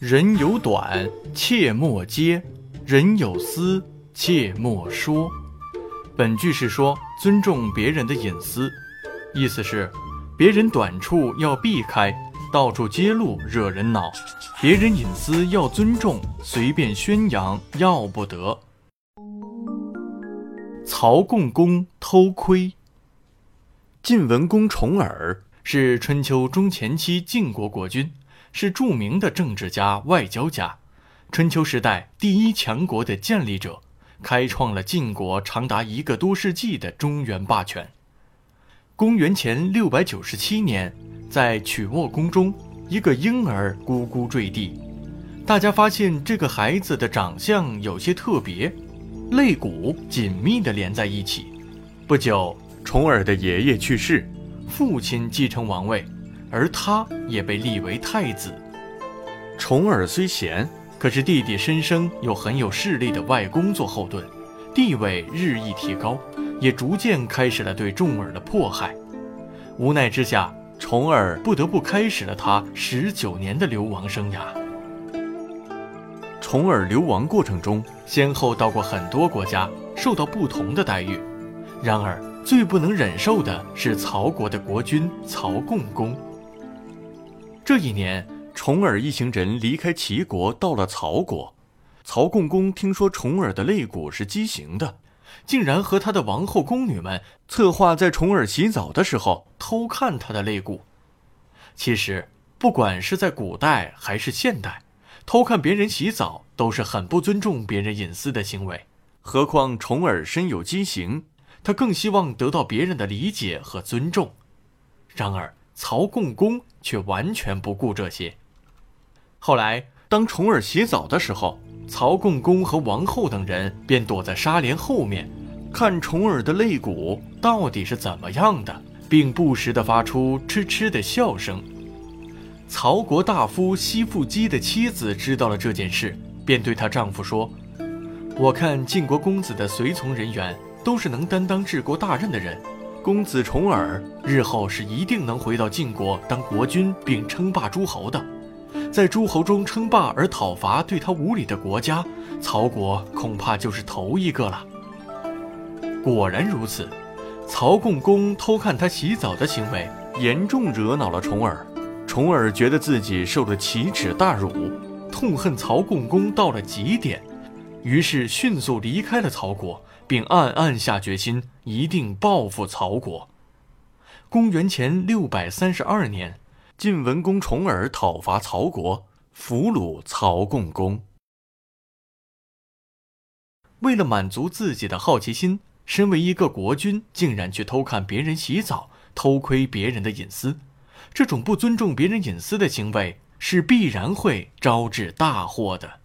人有短，切莫揭；人有私，切莫说。本句是说尊重别人的隐私，意思是别人短处要避开，到处揭露惹人恼；别人隐私要尊重，随便宣扬要不得。曹共公偷窥。晋文公重耳是春秋中前期晋国国君，是著名的政治家、外交家，春秋时代第一强国的建立者。开创了晋国长达一个多世纪的中原霸权。公元前六百九十七年，在曲沃宫中，一个婴儿咕咕坠地，大家发现这个孩子的长相有些特别，肋骨紧密地连在一起。不久，重耳的爷爷去世，父亲继承王位，而他也被立为太子。重耳虽贤。可是弟弟申生有很有势力的外公做后盾，地位日益提高，也逐渐开始了对重耳的迫害。无奈之下，重耳不得不开始了他十九年的流亡生涯。重耳流亡过程中，先后到过很多国家，受到不同的待遇。然而，最不能忍受的是曹国的国君曹共公。这一年。重耳一行人离开齐国，到了曹国。曹共公听说重耳的肋骨是畸形的，竟然和他的王后宫女们策划在重耳洗澡的时候偷看他的肋骨。其实，不管是在古代还是现代，偷看别人洗澡都是很不尊重别人隐私的行为。何况重耳身有畸形，他更希望得到别人的理解和尊重。然而，曹共公却完全不顾这些。后来，当重耳洗澡的时候，曹共公和王后等人便躲在纱帘后面，看重耳的肋骨到底是怎么样的，并不时地发出嗤嗤的笑声。曹国大夫西父姬的妻子知道了这件事，便对她丈夫说：“我看晋国公子的随从人员都是能担当治国大任的人，公子重耳日后是一定能回到晋国当国君，并称霸诸侯的。”在诸侯中称霸而讨伐对他无礼的国家，曹国恐怕就是头一个了。果然如此，曹共公偷看他洗澡的行为严重惹恼了重耳。重耳觉得自己受了奇耻大辱，痛恨曹共公到了极点，于是迅速离开了曹国，并暗暗下决心一定报复曹国。公元前六百三十二年。晋文公重耳讨伐曹国，俘虏曹共公。为了满足自己的好奇心，身为一个国君，竟然去偷看别人洗澡，偷窥别人的隐私，这种不尊重别人隐私的行为，是必然会招致大祸的。